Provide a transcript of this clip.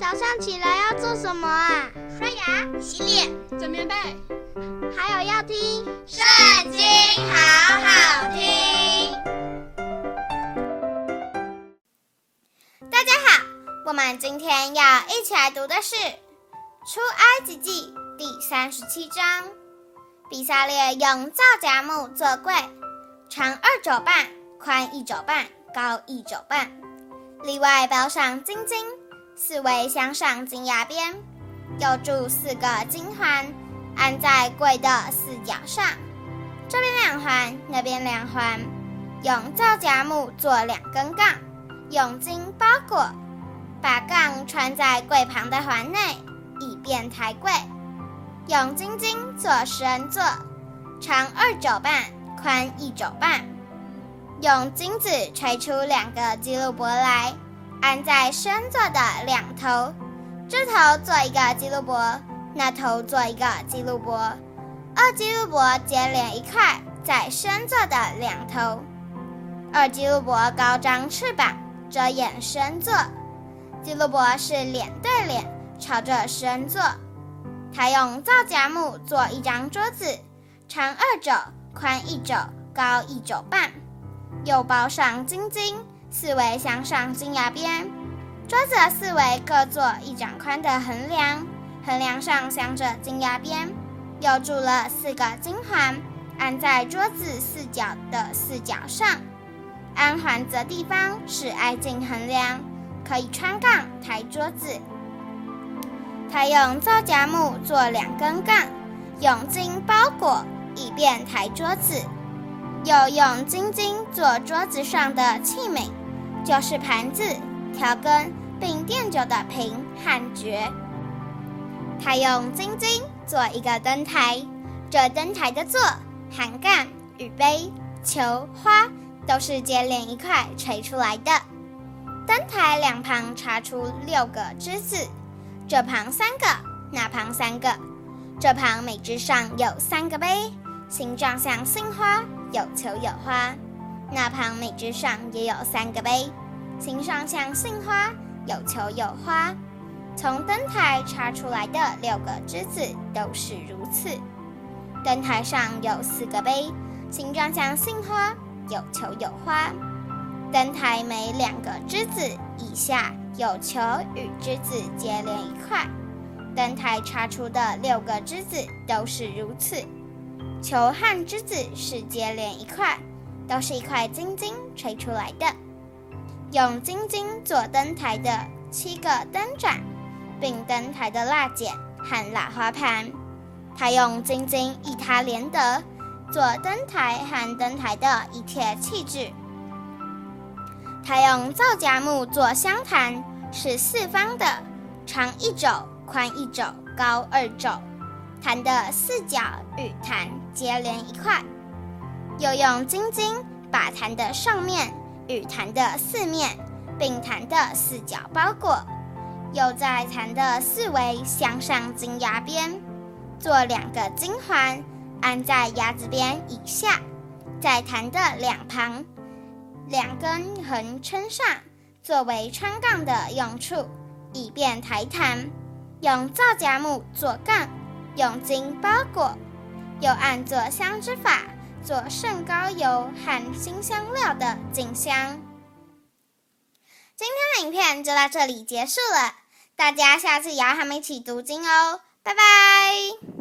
早上起来要做什么啊？刷牙、洗脸、整棉被，还有要听《圣经》，好好听。大家好，我们今天要一起来读的是《出埃及记》第三十七章。比撒列用皂荚木做柜，长二肘半，宽一肘半，高一肘半，里外包上金金。四围镶上金牙边，又铸四个金环，安在柜的四角上。这边两环，那边两环，用皂荚木做两根杠，用金包裹，把杠穿在柜旁的环内，以便抬柜。用金金做十人座，长二肘半，宽一肘半，用金子锤出两个基路伯来。安在身座的两头，这头做一个基路伯，那头做一个基路伯，二基路伯接连一块，在身座的两头。二基路伯高张翅膀，遮掩身座。基路伯是脸对脸，朝着身座。他用皂荚木做一张桌子，长二肘，宽一肘，高一肘半，又包上金金。四围镶上金牙边，桌子四围各做一掌宽的横梁，横梁上镶着金牙边，又铸了四个金环，安在桌子四角的四角上。安环的地方是挨近横梁，可以穿杠抬桌子。他用皂荚木做两根杠，用金包裹，以便抬桌子。又用金金做桌子上的器皿。就是盘子、调羹，并垫酒的瓶和爵。他用金金做一个灯台，这灯台的座、函盖与杯、球、花都是接连一块锤出来的。灯台两旁插出六个枝子，这旁三个，那旁三个。这旁每枝上有三个杯，形状像杏花，有球有花。那旁每枝上也有三个杯，形状像杏花，有球有花。从灯台插出来的六个枝子都是如此。灯台上有四个杯，形状像杏花，有球有花。灯台每两个枝子以下有球与枝子接连一块。灯台插出的六个枝子都是如此，球和枝子是接连一块。都是一块金金锤出来的，用金金做灯台的七个灯盏，并灯台的蜡剪和蜡花盘。他用金金一他连得做灯台和灯台的一切器具。他用皂荚木做香坛，是四方的，长一肘，宽一肘，高二肘。坛的四角与坛接连一块。又用金金把坛的上面与坛的四面，并坛的四角包裹，又在坛的四围镶上金牙边，做两个金环，安在牙子边以下，在坛的两旁，两根横撑上，作为穿杠的用处，以便抬坛。用皂荚木做杠，用金包裹，又按做香之法。做圣高油和馨香料的景香。今天的影片就到这里结束了，大家下次也要和我们一起读经哦，拜拜。